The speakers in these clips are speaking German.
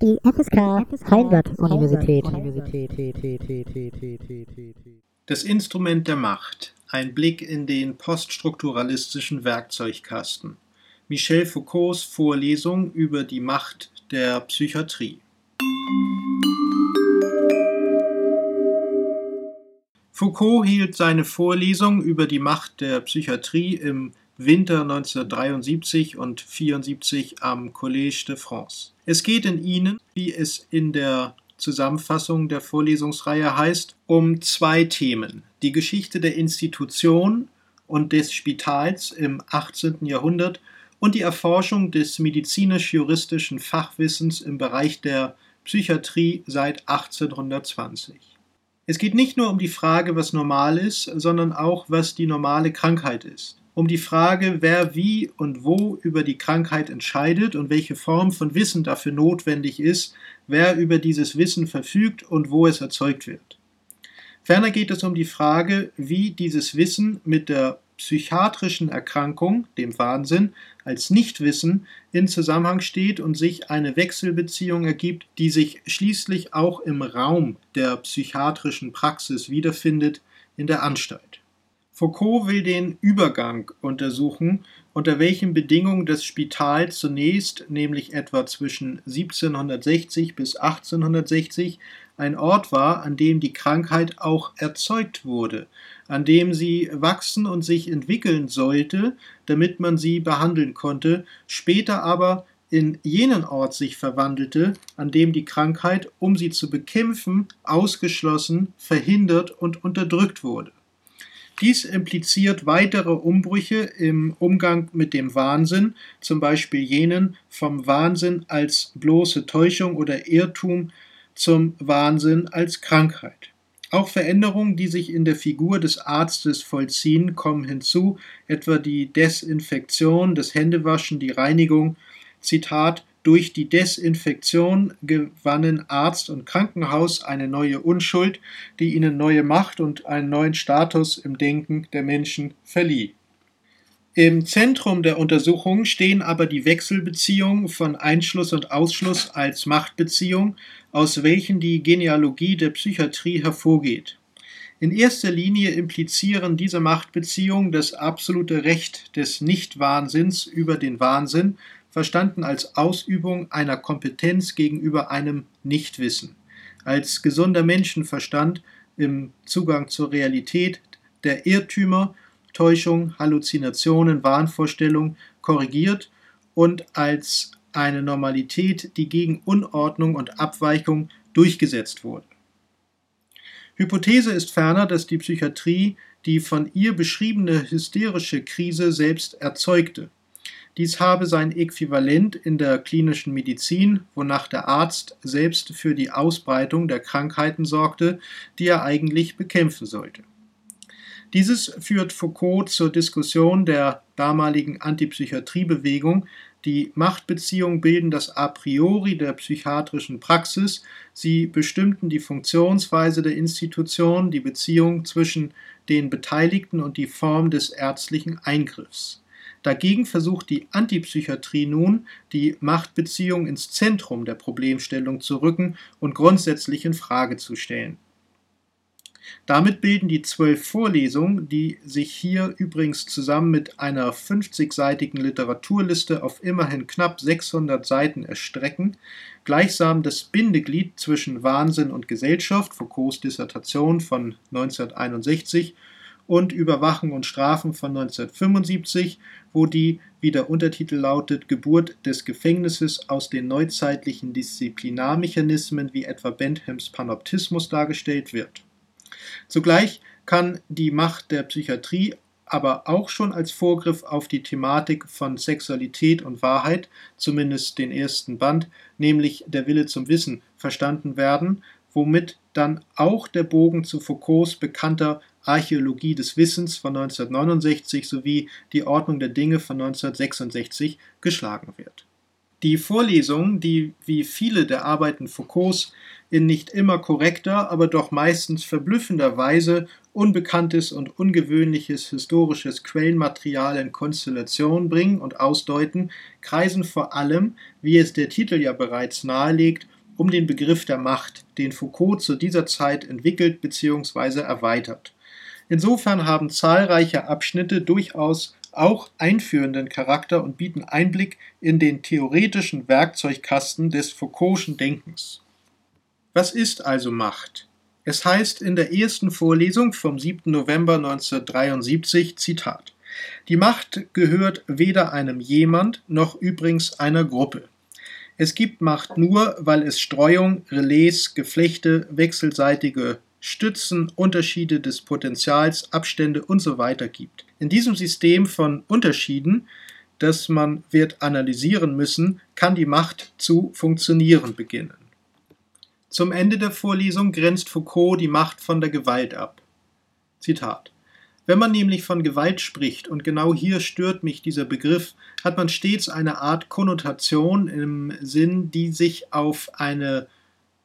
Die FSK Heimbad-Universität. Das Instrument der Macht. Ein Blick in den poststrukturalistischen Werkzeugkasten. Michel Foucaults Vorlesung über die Macht der Psychiatrie. Foucault hielt seine Vorlesung über die Macht der Psychiatrie im Winter 1973 und 74 am Collège de France. Es geht in ihnen, wie es in der Zusammenfassung der Vorlesungsreihe heißt, um zwei Themen. Die Geschichte der Institution und des Spitals im 18. Jahrhundert und die Erforschung des medizinisch-juristischen Fachwissens im Bereich der Psychiatrie seit 1820. Es geht nicht nur um die Frage, was normal ist, sondern auch, was die normale Krankheit ist um die Frage, wer wie und wo über die Krankheit entscheidet und welche Form von Wissen dafür notwendig ist, wer über dieses Wissen verfügt und wo es erzeugt wird. Ferner geht es um die Frage, wie dieses Wissen mit der psychiatrischen Erkrankung, dem Wahnsinn, als Nichtwissen in Zusammenhang steht und sich eine Wechselbeziehung ergibt, die sich schließlich auch im Raum der psychiatrischen Praxis wiederfindet in der Anstalt. Foucault will den Übergang untersuchen, unter welchen Bedingungen das Spital zunächst, nämlich etwa zwischen 1760 bis 1860, ein Ort war, an dem die Krankheit auch erzeugt wurde, an dem sie wachsen und sich entwickeln sollte, damit man sie behandeln konnte, später aber in jenen Ort sich verwandelte, an dem die Krankheit, um sie zu bekämpfen, ausgeschlossen, verhindert und unterdrückt wurde. Dies impliziert weitere Umbrüche im Umgang mit dem Wahnsinn, zum Beispiel jenen vom Wahnsinn als bloße Täuschung oder Irrtum zum Wahnsinn als Krankheit. Auch Veränderungen, die sich in der Figur des Arztes vollziehen, kommen hinzu, etwa die Desinfektion, das Händewaschen, die Reinigung, Zitat, durch die Desinfektion gewannen Arzt und Krankenhaus eine neue Unschuld, die ihnen neue Macht und einen neuen Status im Denken der Menschen verlieh. Im Zentrum der Untersuchung stehen aber die Wechselbeziehungen von Einschluss und Ausschluss als Machtbeziehung, aus welchen die Genealogie der Psychiatrie hervorgeht. In erster Linie implizieren diese Machtbeziehungen das absolute Recht des Nichtwahnsinns über den Wahnsinn verstanden als Ausübung einer Kompetenz gegenüber einem Nichtwissen, als gesunder Menschenverstand im Zugang zur Realität der Irrtümer, Täuschung, Halluzinationen, Wahnvorstellung korrigiert und als eine Normalität, die gegen Unordnung und Abweichung durchgesetzt wurde. Hypothese ist ferner, dass die Psychiatrie die von ihr beschriebene hysterische Krise selbst erzeugte. Dies habe sein Äquivalent in der klinischen Medizin, wonach der Arzt selbst für die Ausbreitung der Krankheiten sorgte, die er eigentlich bekämpfen sollte. Dieses führt Foucault zur Diskussion der damaligen Antipsychiatriebewegung. Die Machtbeziehungen bilden das A priori der psychiatrischen Praxis. Sie bestimmten die Funktionsweise der Institution, die Beziehung zwischen den Beteiligten und die Form des ärztlichen Eingriffs. Dagegen versucht die Antipsychiatrie nun, die Machtbeziehung ins Zentrum der Problemstellung zu rücken und grundsätzlich in Frage zu stellen. Damit bilden die zwölf Vorlesungen, die sich hier übrigens zusammen mit einer 50-seitigen Literaturliste auf immerhin knapp 600 Seiten erstrecken, gleichsam das Bindeglied zwischen Wahnsinn und Gesellschaft, Foucaults Dissertation von 1961, und Überwachen und Strafen von 1975, wo die, wie der Untertitel lautet, Geburt des Gefängnisses aus den neuzeitlichen Disziplinarmechanismen wie etwa Benthams Panoptismus dargestellt wird. Zugleich kann die Macht der Psychiatrie aber auch schon als Vorgriff auf die Thematik von Sexualität und Wahrheit, zumindest den ersten Band, nämlich der Wille zum Wissen, verstanden werden, womit dann auch der Bogen zu Foucaults bekannter Archäologie des Wissens von 1969 sowie Die Ordnung der Dinge von 1966 geschlagen wird. Die Vorlesungen, die wie viele der Arbeiten Foucaults in nicht immer korrekter, aber doch meistens verblüffender Weise unbekanntes und ungewöhnliches historisches Quellenmaterial in Konstellation bringen und ausdeuten, kreisen vor allem, wie es der Titel ja bereits nahelegt, um den Begriff der Macht, den Foucault zu dieser Zeit entwickelt bzw. erweitert. Insofern haben zahlreiche Abschnitte durchaus auch einführenden Charakter und bieten Einblick in den theoretischen Werkzeugkasten des Foucault'schen Denkens. Was ist also Macht? Es heißt in der ersten Vorlesung vom 7. November 1973, Zitat, Die Macht gehört weder einem jemand noch übrigens einer Gruppe. Es gibt Macht nur, weil es Streuung, Relais, Geflechte, wechselseitige Stützen, Unterschiede des Potentials, Abstände usw. So gibt. In diesem System von Unterschieden, das man wird analysieren müssen, kann die Macht zu funktionieren beginnen. Zum Ende der Vorlesung grenzt Foucault die Macht von der Gewalt ab. Zitat. Wenn man nämlich von Gewalt spricht, und genau hier stört mich dieser Begriff, hat man stets eine Art Konnotation im Sinn, die sich auf eine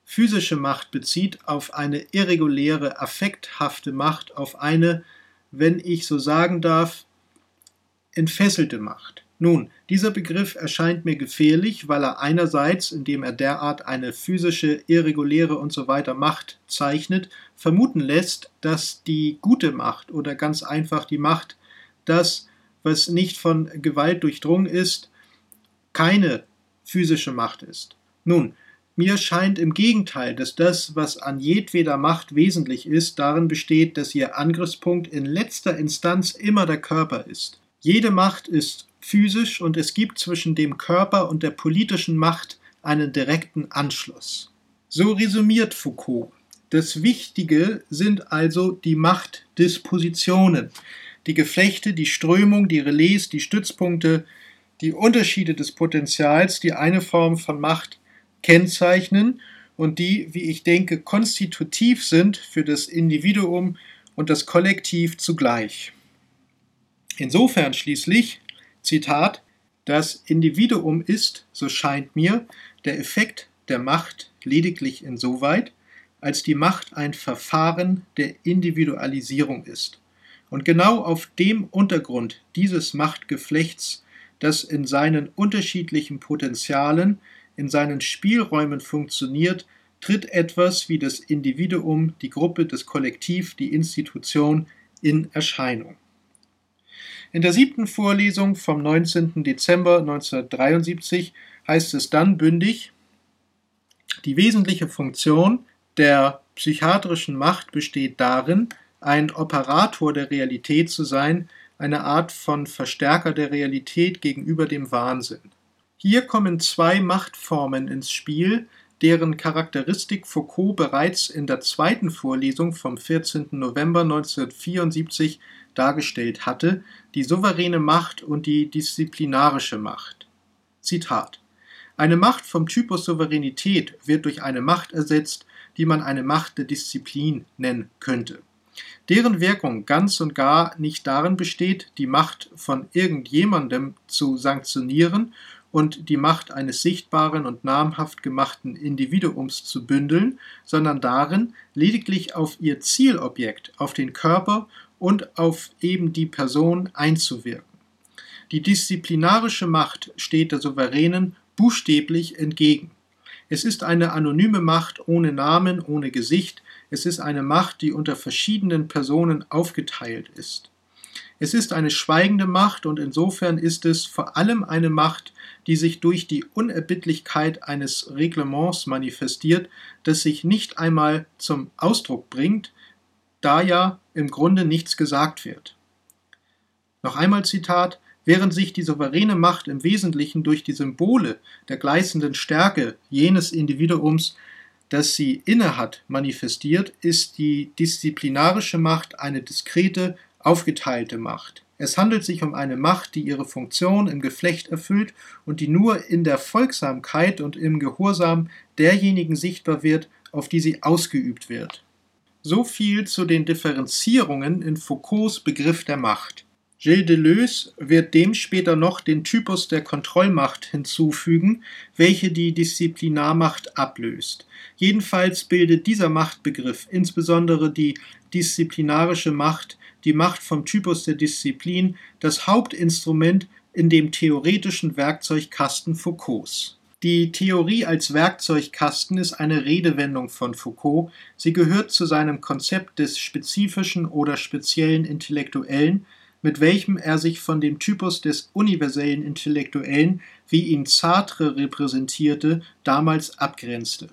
physische Macht bezieht, auf eine irreguläre, affekthafte Macht, auf eine, wenn ich so sagen darf, entfesselte Macht. Nun, dieser Begriff erscheint mir gefährlich, weil er einerseits, indem er derart eine physische, irreguläre usw. So Macht zeichnet, vermuten lässt, dass die gute Macht oder ganz einfach die Macht, das, was nicht von Gewalt durchdrungen ist, keine physische Macht ist. Nun, mir scheint im Gegenteil, dass das, was an jedweder Macht wesentlich ist, darin besteht, dass ihr Angriffspunkt in letzter Instanz immer der Körper ist. Jede Macht ist physisch und es gibt zwischen dem Körper und der politischen Macht einen direkten Anschluss. So resümiert Foucault. Das Wichtige sind also die Machtdispositionen, die Geflechte, die Strömung, die Relais, die Stützpunkte, die Unterschiede des Potenzials, die eine Form von Macht kennzeichnen und die, wie ich denke, konstitutiv sind für das Individuum und das Kollektiv zugleich. Insofern schließlich Zitat, das Individuum ist, so scheint mir, der Effekt der Macht lediglich insoweit, als die Macht ein Verfahren der Individualisierung ist. Und genau auf dem Untergrund dieses Machtgeflechts, das in seinen unterschiedlichen Potenzialen, in seinen Spielräumen funktioniert, tritt etwas wie das Individuum, die Gruppe, das Kollektiv, die Institution in Erscheinung. In der siebten Vorlesung vom 19. Dezember 1973 heißt es dann bündig, die wesentliche Funktion der psychiatrischen Macht besteht darin, ein Operator der Realität zu sein, eine Art von Verstärker der Realität gegenüber dem Wahnsinn. Hier kommen zwei Machtformen ins Spiel, deren Charakteristik Foucault bereits in der zweiten Vorlesung vom 14. November 1974 dargestellt hatte, die souveräne Macht und die disziplinarische Macht. Zitat Eine Macht vom Typus Souveränität wird durch eine Macht ersetzt, die man eine Macht der Disziplin nennen könnte. Deren Wirkung ganz und gar nicht darin besteht, die Macht von irgendjemandem zu sanktionieren und die Macht eines sichtbaren und namhaft gemachten Individuums zu bündeln, sondern darin, lediglich auf ihr Zielobjekt, auf den Körper und auf eben die Person einzuwirken. Die disziplinarische Macht steht der Souveränen buchstäblich entgegen. Es ist eine anonyme Macht ohne Namen, ohne Gesicht, es ist eine Macht, die unter verschiedenen Personen aufgeteilt ist. Es ist eine schweigende Macht und insofern ist es vor allem eine Macht, die sich durch die Unerbittlichkeit eines Reglements manifestiert, das sich nicht einmal zum Ausdruck bringt, da ja im Grunde nichts gesagt wird. Noch einmal Zitat, während sich die souveräne Macht im Wesentlichen durch die Symbole der gleißenden Stärke jenes Individuums, das sie innehat, manifestiert, ist die disziplinarische Macht eine diskrete, aufgeteilte Macht. Es handelt sich um eine Macht, die ihre Funktion im Geflecht erfüllt und die nur in der Folgsamkeit und im Gehorsam derjenigen sichtbar wird, auf die sie ausgeübt wird. So viel zu den Differenzierungen in Foucaults Begriff der Macht. Gilles Deleuze wird dem später noch den Typus der Kontrollmacht hinzufügen, welche die Disziplinarmacht ablöst. Jedenfalls bildet dieser Machtbegriff insbesondere die disziplinarische Macht, die Macht vom Typus der Disziplin, das Hauptinstrument in dem theoretischen Werkzeugkasten Foucaults. Die Theorie als Werkzeugkasten ist eine Redewendung von Foucault. Sie gehört zu seinem Konzept des spezifischen oder speziellen Intellektuellen, mit welchem er sich von dem Typus des universellen Intellektuellen, wie ihn Sartre repräsentierte, damals abgrenzte.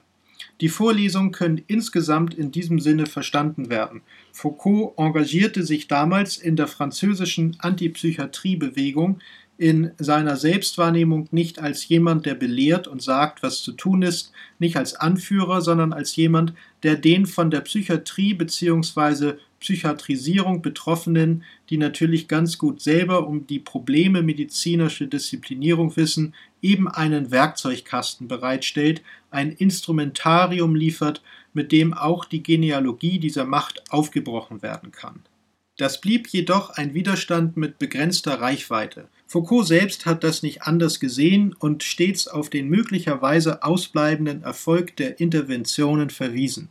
Die Vorlesungen können insgesamt in diesem Sinne verstanden werden. Foucault engagierte sich damals in der französischen Antipsychiatriebewegung in seiner Selbstwahrnehmung nicht als jemand, der belehrt und sagt, was zu tun ist, nicht als Anführer, sondern als jemand, der den von der Psychiatrie bzw. Psychiatrisierung Betroffenen, die natürlich ganz gut selber um die Probleme medizinische Disziplinierung wissen, eben einen Werkzeugkasten bereitstellt, ein Instrumentarium liefert, mit dem auch die Genealogie dieser Macht aufgebrochen werden kann. Das blieb jedoch ein Widerstand mit begrenzter Reichweite. Foucault selbst hat das nicht anders gesehen und stets auf den möglicherweise ausbleibenden Erfolg der Interventionen verwiesen.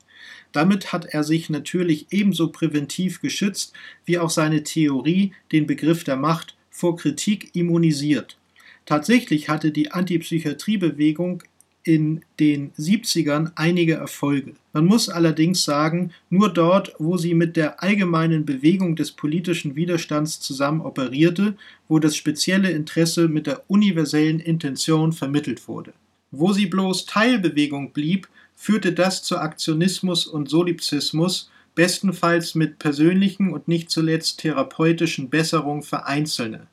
Damit hat er sich natürlich ebenso präventiv geschützt, wie auch seine Theorie den Begriff der Macht vor Kritik immunisiert. Tatsächlich hatte die Antipsychiatriebewegung in den 70ern einige Erfolge. Man muss allerdings sagen, nur dort, wo sie mit der allgemeinen Bewegung des politischen Widerstands zusammen operierte, wo das spezielle Interesse mit der universellen Intention vermittelt wurde. Wo sie bloß Teilbewegung blieb, führte das zu Aktionismus und Solipsismus, bestenfalls mit persönlichen und nicht zuletzt therapeutischen Besserungen für Einzelne.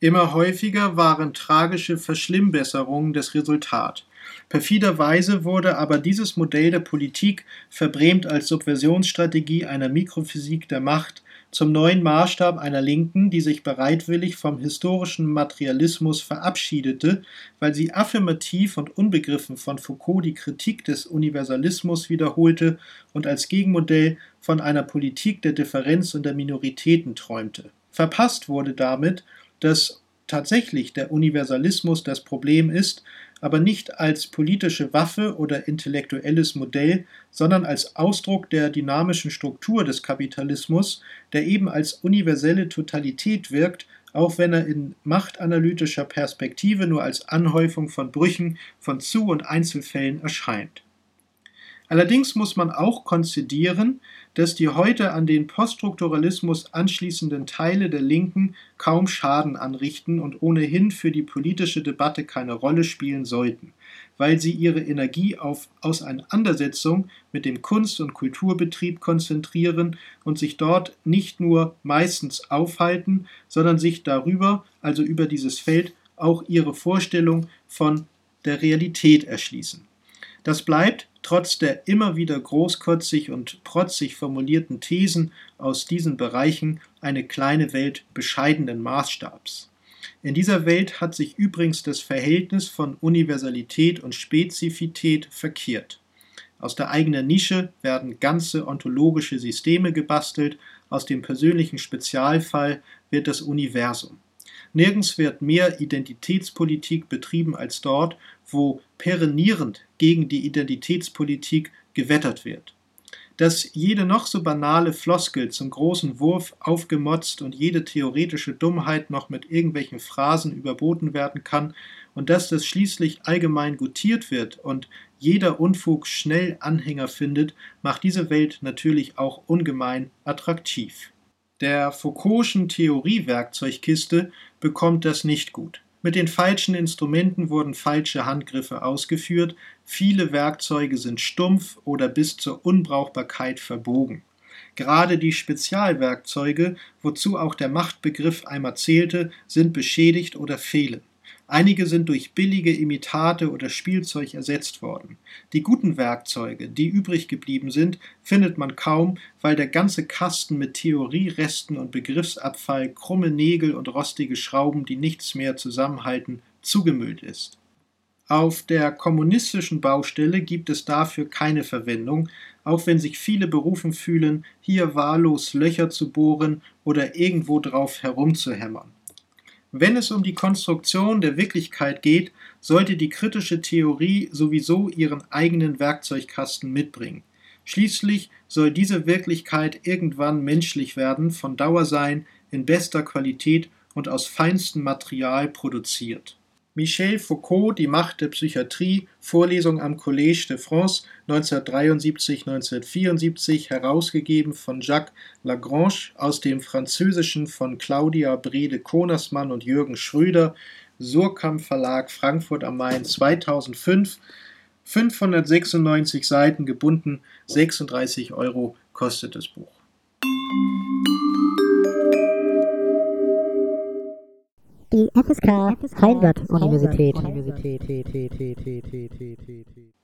Immer häufiger waren tragische Verschlimmbesserungen das Resultat. Perfiderweise wurde aber dieses Modell der Politik, verbrämt als Subversionsstrategie einer Mikrophysik der Macht, zum neuen Maßstab einer Linken, die sich bereitwillig vom historischen Materialismus verabschiedete, weil sie affirmativ und unbegriffen von Foucault die Kritik des Universalismus wiederholte und als Gegenmodell von einer Politik der Differenz und der Minoritäten träumte. Verpasst wurde damit, dass tatsächlich der Universalismus das Problem ist, aber nicht als politische Waffe oder intellektuelles Modell, sondern als Ausdruck der dynamischen Struktur des Kapitalismus, der eben als universelle Totalität wirkt, auch wenn er in machtanalytischer Perspektive nur als Anhäufung von Brüchen, von Zu- und Einzelfällen erscheint. Allerdings muss man auch konzidieren, dass die heute an den Poststrukturalismus anschließenden Teile der Linken kaum Schaden anrichten und ohnehin für die politische Debatte keine Rolle spielen sollten, weil sie ihre Energie auf Auseinandersetzung mit dem Kunst- und Kulturbetrieb konzentrieren und sich dort nicht nur meistens aufhalten, sondern sich darüber, also über dieses Feld, auch ihre Vorstellung von der Realität erschließen. Das bleibt trotz der immer wieder großkotzig und protzig formulierten Thesen aus diesen Bereichen eine kleine Welt bescheidenen Maßstabs. In dieser Welt hat sich übrigens das Verhältnis von Universalität und Spezifität verkehrt. Aus der eigenen Nische werden ganze ontologische Systeme gebastelt, aus dem persönlichen Spezialfall wird das Universum. Nirgends wird mehr Identitätspolitik betrieben als dort, wo perennierend gegen die Identitätspolitik gewettert wird. Dass jede noch so banale Floskel zum großen Wurf aufgemotzt und jede theoretische Dummheit noch mit irgendwelchen Phrasen überboten werden kann und dass das schließlich allgemein gutiert wird und jeder Unfug schnell Anhänger findet, macht diese Welt natürlich auch ungemein attraktiv. Der Foucault'schen Theoriewerkzeugkiste bekommt das nicht gut. Mit den falschen Instrumenten wurden falsche Handgriffe ausgeführt, viele Werkzeuge sind stumpf oder bis zur Unbrauchbarkeit verbogen. Gerade die Spezialwerkzeuge, wozu auch der Machtbegriff einmal zählte, sind beschädigt oder fehlen. Einige sind durch billige Imitate oder Spielzeug ersetzt worden. Die guten Werkzeuge, die übrig geblieben sind, findet man kaum, weil der ganze Kasten mit Theorieresten und Begriffsabfall, krumme Nägel und rostige Schrauben, die nichts mehr zusammenhalten, zugemüllt ist. Auf der kommunistischen Baustelle gibt es dafür keine Verwendung, auch wenn sich viele berufen fühlen, hier wahllos Löcher zu bohren oder irgendwo drauf herumzuhämmern. Wenn es um die Konstruktion der Wirklichkeit geht, sollte die kritische Theorie sowieso ihren eigenen Werkzeugkasten mitbringen. Schließlich soll diese Wirklichkeit irgendwann menschlich werden, von Dauer sein, in bester Qualität und aus feinstem Material produziert. Michel Foucault, Die Macht der Psychiatrie, Vorlesung am Collège de France 1973-1974, herausgegeben von Jacques Lagrange aus dem Französischen von Claudia Brede Konersmann und Jürgen Schröder, Surkamp Verlag Frankfurt am Main 2005, 596 Seiten gebunden, 36 Euro kostet das Buch. Die FSK Heimbert Universität.